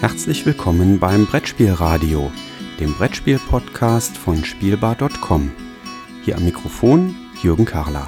Herzlich willkommen beim Brettspielradio, dem Brettspiel-Podcast von Spielbar.com. Hier am Mikrofon Jürgen Karler.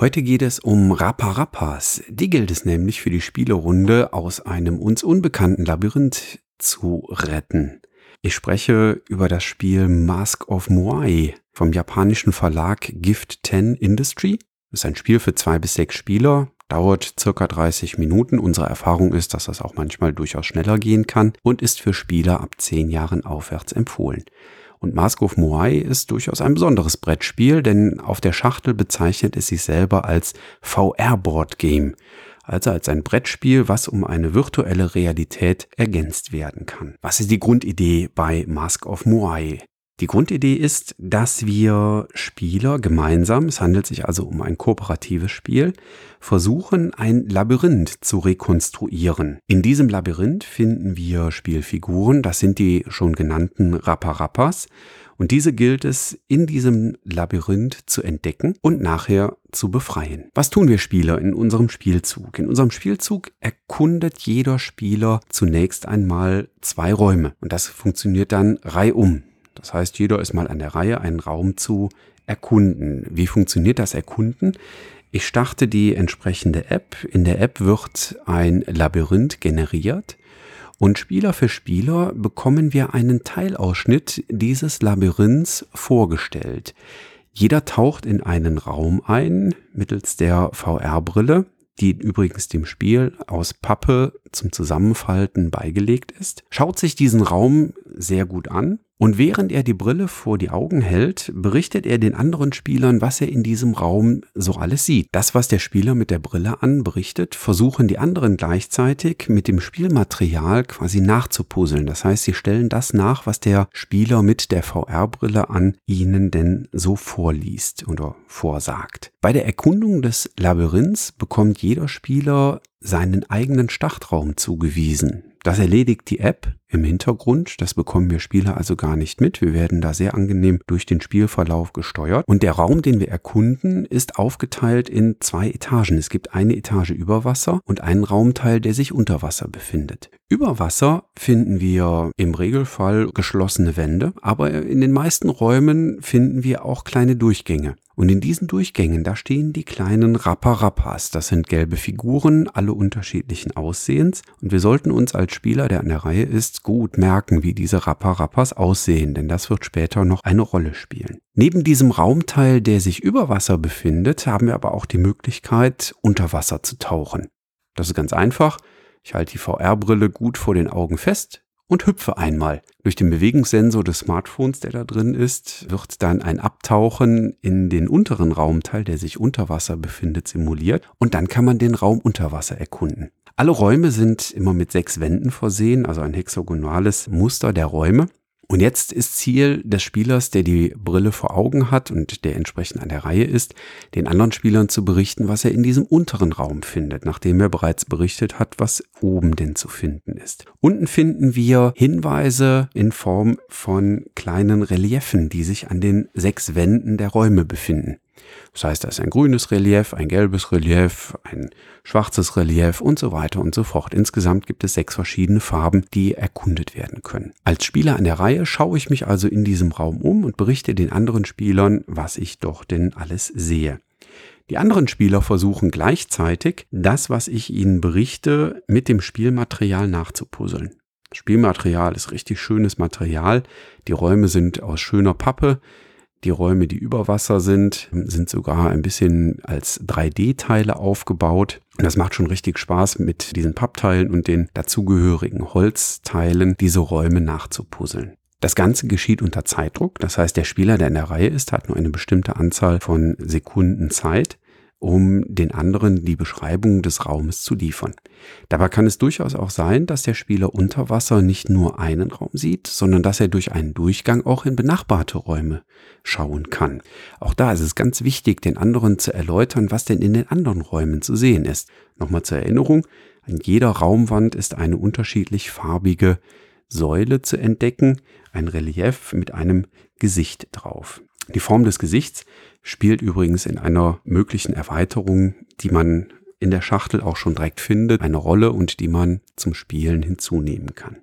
Heute geht es um Rapparappas. Die gilt es nämlich für die Spielerunde aus einem uns unbekannten Labyrinth zu retten. Ich spreche über das Spiel Mask of Moai vom japanischen Verlag Gift 10 Industry. Das ist ein Spiel für zwei bis sechs Spieler, dauert circa 30 Minuten. Unsere Erfahrung ist, dass das auch manchmal durchaus schneller gehen kann und ist für Spieler ab zehn Jahren aufwärts empfohlen. Und Mask of Moai ist durchaus ein besonderes Brettspiel, denn auf der Schachtel bezeichnet es sich selber als VR-Board-Game also als ein Brettspiel, was um eine virtuelle Realität ergänzt werden kann. Was ist die Grundidee bei Mask of Moai? Die Grundidee ist, dass wir Spieler gemeinsam, es handelt sich also um ein kooperatives Spiel, versuchen, ein Labyrinth zu rekonstruieren. In diesem Labyrinth finden wir Spielfiguren, das sind die schon genannten Rapparappas, und diese gilt es in diesem Labyrinth zu entdecken und nachher zu befreien. Was tun wir Spieler in unserem Spielzug? In unserem Spielzug erkundet jeder Spieler zunächst einmal zwei Räume. Und das funktioniert dann reihum. Das heißt, jeder ist mal an der Reihe, einen Raum zu erkunden. Wie funktioniert das Erkunden? Ich starte die entsprechende App. In der App wird ein Labyrinth generiert. Und Spieler für Spieler bekommen wir einen Teilausschnitt dieses Labyrinths vorgestellt. Jeder taucht in einen Raum ein mittels der VR-Brille, die übrigens dem Spiel aus Pappe zum Zusammenfalten beigelegt ist, schaut sich diesen Raum sehr gut an und während er die Brille vor die Augen hält, berichtet er den anderen Spielern, was er in diesem Raum so alles sieht. Das, was der Spieler mit der Brille an berichtet, versuchen die anderen gleichzeitig mit dem Spielmaterial quasi nachzupuzzeln. Das heißt, sie stellen das nach, was der Spieler mit der VR-Brille an ihnen denn so vorliest oder vorsagt. Bei der Erkundung des Labyrinths bekommt jeder Spieler seinen eigenen Startraum zugewiesen. Das erledigt die App im Hintergrund. Das bekommen wir Spieler also gar nicht mit. Wir werden da sehr angenehm durch den Spielverlauf gesteuert. Und der Raum, den wir erkunden, ist aufgeteilt in zwei Etagen. Es gibt eine Etage über Wasser und einen Raumteil, der sich unter Wasser befindet. Über Wasser finden wir im Regelfall geschlossene Wände, aber in den meisten Räumen finden wir auch kleine Durchgänge. Und in diesen Durchgängen, da stehen die kleinen Rapparappas. Das sind gelbe Figuren, alle unterschiedlichen Aussehens. Und wir sollten uns als Spieler, der an der Reihe ist, gut merken, wie diese Rapparappas aussehen, denn das wird später noch eine Rolle spielen. Neben diesem Raumteil, der sich über Wasser befindet, haben wir aber auch die Möglichkeit, unter Wasser zu tauchen. Das ist ganz einfach. Ich halte die VR-Brille gut vor den Augen fest, und hüpfe einmal. Durch den Bewegungssensor des Smartphones, der da drin ist, wird dann ein Abtauchen in den unteren Raumteil, der sich unter Wasser befindet, simuliert und dann kann man den Raum unter Wasser erkunden. Alle Räume sind immer mit sechs Wänden versehen, also ein hexagonales Muster der Räume. Und jetzt ist Ziel des Spielers, der die Brille vor Augen hat und der entsprechend an der Reihe ist, den anderen Spielern zu berichten, was er in diesem unteren Raum findet, nachdem er bereits berichtet hat, was oben denn zu finden ist. Unten finden wir Hinweise in Form von kleinen Reliefen, die sich an den sechs Wänden der Räume befinden. Das heißt, da ist ein grünes Relief, ein gelbes Relief, ein schwarzes Relief und so weiter und so fort. Insgesamt gibt es sechs verschiedene Farben, die erkundet werden können. Als Spieler an der Reihe schaue ich mich also in diesem Raum um und berichte den anderen Spielern, was ich doch denn alles sehe. Die anderen Spieler versuchen gleichzeitig, das, was ich ihnen berichte, mit dem Spielmaterial nachzupuzzeln. Spielmaterial ist richtig schönes Material. Die Räume sind aus schöner Pappe. Die Räume, die über Wasser sind, sind sogar ein bisschen als 3D-Teile aufgebaut. Und das macht schon richtig Spaß, mit diesen Pappteilen und den dazugehörigen Holzteilen diese Räume nachzupuzzeln. Das Ganze geschieht unter Zeitdruck. Das heißt, der Spieler, der in der Reihe ist, hat nur eine bestimmte Anzahl von Sekunden Zeit um den anderen die Beschreibung des Raumes zu liefern. Dabei kann es durchaus auch sein, dass der Spieler unter Wasser nicht nur einen Raum sieht, sondern dass er durch einen Durchgang auch in benachbarte Räume schauen kann. Auch da ist es ganz wichtig, den anderen zu erläutern, was denn in den anderen Räumen zu sehen ist. Nochmal zur Erinnerung, an jeder Raumwand ist eine unterschiedlich farbige Säule zu entdecken, ein Relief mit einem Gesicht drauf. Die Form des Gesichts spielt übrigens in einer möglichen Erweiterung, die man in der Schachtel auch schon direkt findet, eine Rolle und die man zum Spielen hinzunehmen kann.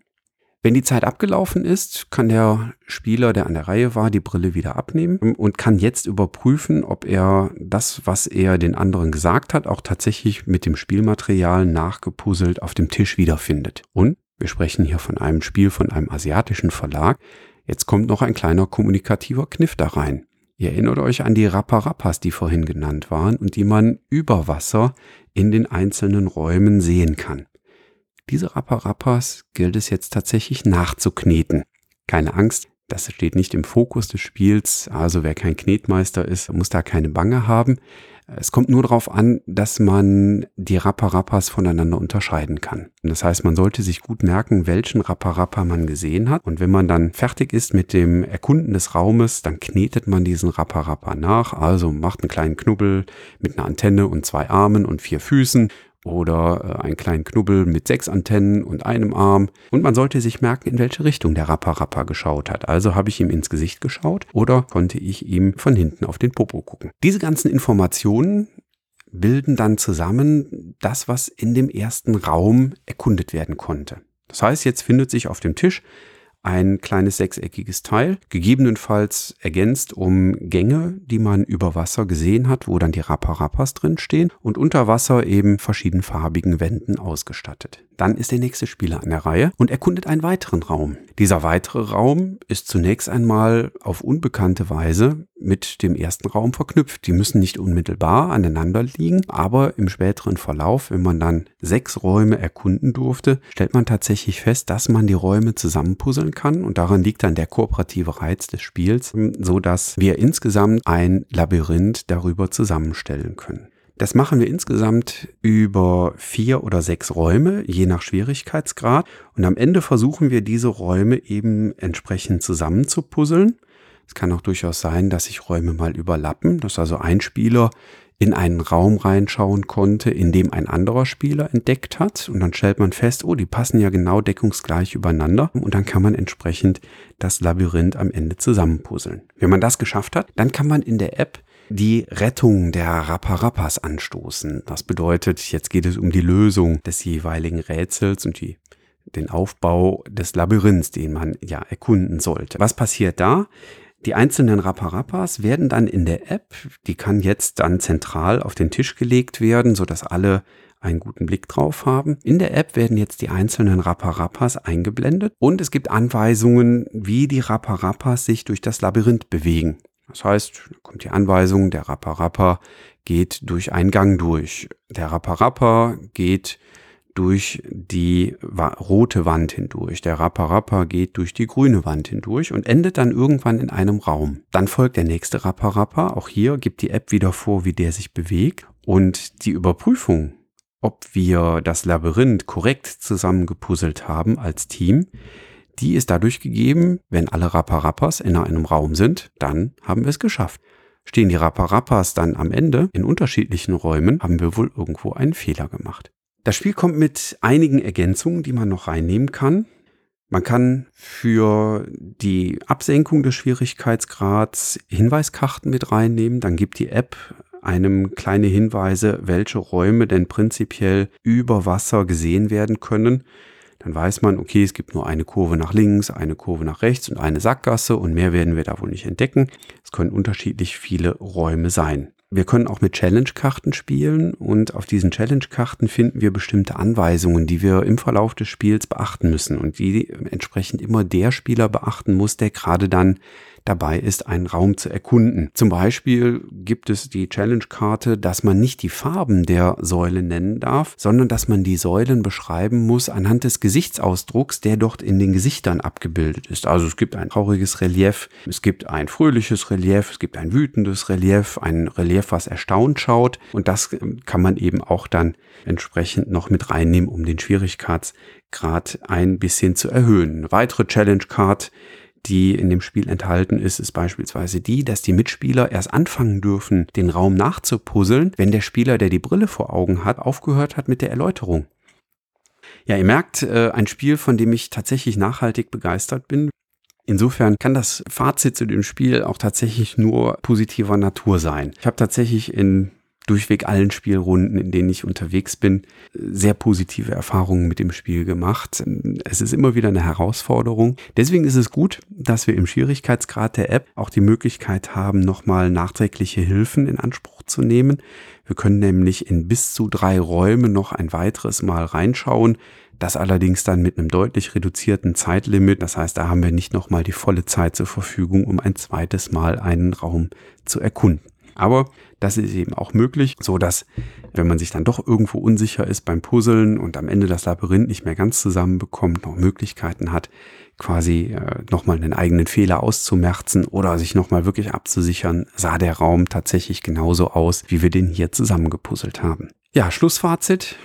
Wenn die Zeit abgelaufen ist, kann der Spieler, der an der Reihe war, die Brille wieder abnehmen und kann jetzt überprüfen, ob er das, was er den anderen gesagt hat, auch tatsächlich mit dem Spielmaterial nachgepuzzelt auf dem Tisch wiederfindet. Und wir sprechen hier von einem Spiel von einem asiatischen Verlag. Jetzt kommt noch ein kleiner kommunikativer Kniff da rein. Ihr erinnert euch an die Rapparappas, die vorhin genannt waren und die man über Wasser in den einzelnen Räumen sehen kann. Diese Rapparappas gilt es jetzt tatsächlich nachzukneten. Keine Angst, das steht nicht im Fokus des Spiels, also wer kein Knetmeister ist, muss da keine Bange haben. Es kommt nur darauf an, dass man die Rapparappas voneinander unterscheiden kann. Das heißt, man sollte sich gut merken, welchen Rapparappa man gesehen hat. Und wenn man dann fertig ist mit dem Erkunden des Raumes, dann knetet man diesen Rapparappa nach. Also macht einen kleinen Knubbel mit einer Antenne und zwei Armen und vier Füßen oder äh, einen kleinen Knubbel mit sechs Antennen und einem Arm. Und man sollte sich merken, in welche Richtung der Rappa Rappa geschaut hat. Also habe ich ihm ins Gesicht geschaut oder konnte ich ihm von hinten auf den Popo gucken. Diese ganzen Informationen bilden dann zusammen das, was in dem ersten Raum erkundet werden konnte. Das heißt, jetzt findet sich auf dem Tisch ein kleines sechseckiges Teil, gegebenenfalls ergänzt um Gänge, die man über Wasser gesehen hat, wo dann die Rapparappas drin stehen und unter Wasser eben verschiedenfarbigen Wänden ausgestattet. Dann ist der nächste Spieler an der Reihe und erkundet einen weiteren Raum. Dieser weitere Raum ist zunächst einmal auf unbekannte Weise mit dem ersten Raum verknüpft. Die müssen nicht unmittelbar aneinander liegen, aber im späteren Verlauf, wenn man dann sechs Räume erkunden durfte, stellt man tatsächlich fest, dass man die Räume zusammenpuzzeln kann und daran liegt dann der kooperative Reiz des Spiels, so dass wir insgesamt ein Labyrinth darüber zusammenstellen können. Das machen wir insgesamt über vier oder sechs Räume, je nach Schwierigkeitsgrad. Und am Ende versuchen wir diese Räume eben entsprechend zusammenzupuzzeln. Es kann auch durchaus sein, dass sich Räume mal überlappen, dass also ein Spieler in einen Raum reinschauen konnte, in dem ein anderer Spieler entdeckt hat. Und dann stellt man fest, oh, die passen ja genau deckungsgleich übereinander. Und dann kann man entsprechend das Labyrinth am Ende zusammenpuzzeln. Wenn man das geschafft hat, dann kann man in der App die Rettung der Rapparappas anstoßen. Das bedeutet, jetzt geht es um die Lösung des jeweiligen Rätsels und die, den Aufbau des Labyrinths, den man ja erkunden sollte. Was passiert da? Die einzelnen Rapparappas werden dann in der App, die kann jetzt dann zentral auf den Tisch gelegt werden, sodass alle einen guten Blick drauf haben. In der App werden jetzt die einzelnen Rapparappas eingeblendet und es gibt Anweisungen, wie die Rapparappas sich durch das Labyrinth bewegen. Das heißt, kommt die Anweisung, der Rapper-Rapper geht durch einen Gang durch. Der Rapper-Rapper geht durch die rote Wand hindurch. Der Rapper-Rapper geht durch die grüne Wand hindurch und endet dann irgendwann in einem Raum. Dann folgt der nächste Rapper-Rapper. Auch hier gibt die App wieder vor, wie der sich bewegt. Und die Überprüfung, ob wir das Labyrinth korrekt zusammengepuzzelt haben als Team, die ist dadurch gegeben, wenn alle Rapparappas in einem Raum sind, dann haben wir es geschafft. Stehen die Rapparappas dann am Ende in unterschiedlichen Räumen, haben wir wohl irgendwo einen Fehler gemacht. Das Spiel kommt mit einigen Ergänzungen, die man noch reinnehmen kann. Man kann für die Absenkung des Schwierigkeitsgrads Hinweiskarten mit reinnehmen. Dann gibt die App einem kleine Hinweise, welche Räume denn prinzipiell über Wasser gesehen werden können dann weiß man, okay, es gibt nur eine Kurve nach links, eine Kurve nach rechts und eine Sackgasse und mehr werden wir da wohl nicht entdecken. Es können unterschiedlich viele Räume sein. Wir können auch mit Challenge-Karten spielen und auf diesen Challenge-Karten finden wir bestimmte Anweisungen, die wir im Verlauf des Spiels beachten müssen und die entsprechend immer der Spieler beachten muss, der gerade dann dabei ist, einen Raum zu erkunden. Zum Beispiel gibt es die Challenge-Karte, dass man nicht die Farben der Säule nennen darf, sondern dass man die Säulen beschreiben muss anhand des Gesichtsausdrucks, der dort in den Gesichtern abgebildet ist. Also es gibt ein trauriges Relief, es gibt ein fröhliches Relief, es gibt ein wütendes Relief, ein Relief, was erstaunt schaut und das kann man eben auch dann entsprechend noch mit reinnehmen, um den Schwierigkeitsgrad ein bisschen zu erhöhen. Eine weitere Challenge-Card die in dem Spiel enthalten ist, ist beispielsweise die, dass die Mitspieler erst anfangen dürfen, den Raum nachzupuzzeln, wenn der Spieler, der die Brille vor Augen hat, aufgehört hat mit der Erläuterung. Ja, ihr merkt, äh, ein Spiel, von dem ich tatsächlich nachhaltig begeistert bin. Insofern kann das Fazit zu dem Spiel auch tatsächlich nur positiver Natur sein. Ich habe tatsächlich in durchweg allen Spielrunden, in denen ich unterwegs bin, sehr positive Erfahrungen mit dem Spiel gemacht. Es ist immer wieder eine Herausforderung. Deswegen ist es gut, dass wir im Schwierigkeitsgrad der App auch die Möglichkeit haben, nochmal nachträgliche Hilfen in Anspruch zu nehmen. Wir können nämlich in bis zu drei Räume noch ein weiteres Mal reinschauen. Das allerdings dann mit einem deutlich reduzierten Zeitlimit. Das heißt, da haben wir nicht nochmal die volle Zeit zur Verfügung, um ein zweites Mal einen Raum zu erkunden. Aber das ist eben auch möglich, so dass, wenn man sich dann doch irgendwo unsicher ist beim Puzzeln und am Ende das Labyrinth nicht mehr ganz zusammenbekommt, noch Möglichkeiten hat, quasi äh, nochmal einen eigenen Fehler auszumerzen oder sich nochmal wirklich abzusichern, sah der Raum tatsächlich genauso aus, wie wir den hier zusammengepuzzelt haben. Ja, Schlussfazit.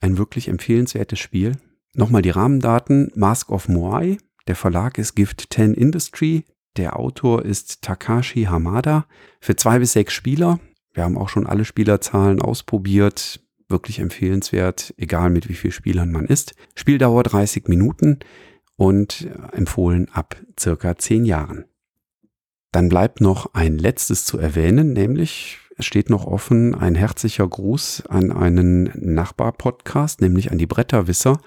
Ein wirklich empfehlenswertes Spiel. Nochmal die Rahmendaten. Mask of Moai. Der Verlag ist Gift 10 Industry. Der Autor ist Takashi Hamada. Für zwei bis sechs Spieler. Wir haben auch schon alle Spielerzahlen ausprobiert. Wirklich empfehlenswert, egal mit wie vielen Spielern man ist. Spieldauer 30 Minuten und empfohlen ab circa zehn Jahren. Dann bleibt noch ein letztes zu erwähnen, nämlich es steht noch offen ein herzlicher Gruß an einen Nachbar-Podcast, nämlich an die Bretterwisser.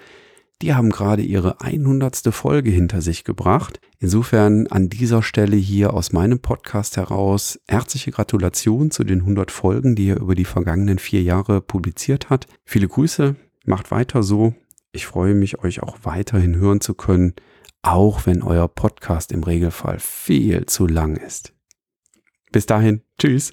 Die haben gerade ihre 100. Folge hinter sich gebracht. Insofern an dieser Stelle hier aus meinem Podcast heraus herzliche Gratulation zu den 100 Folgen, die er über die vergangenen vier Jahre publiziert hat. Viele Grüße, macht weiter so. Ich freue mich, euch auch weiterhin hören zu können, auch wenn euer Podcast im Regelfall viel zu lang ist. Bis dahin, tschüss.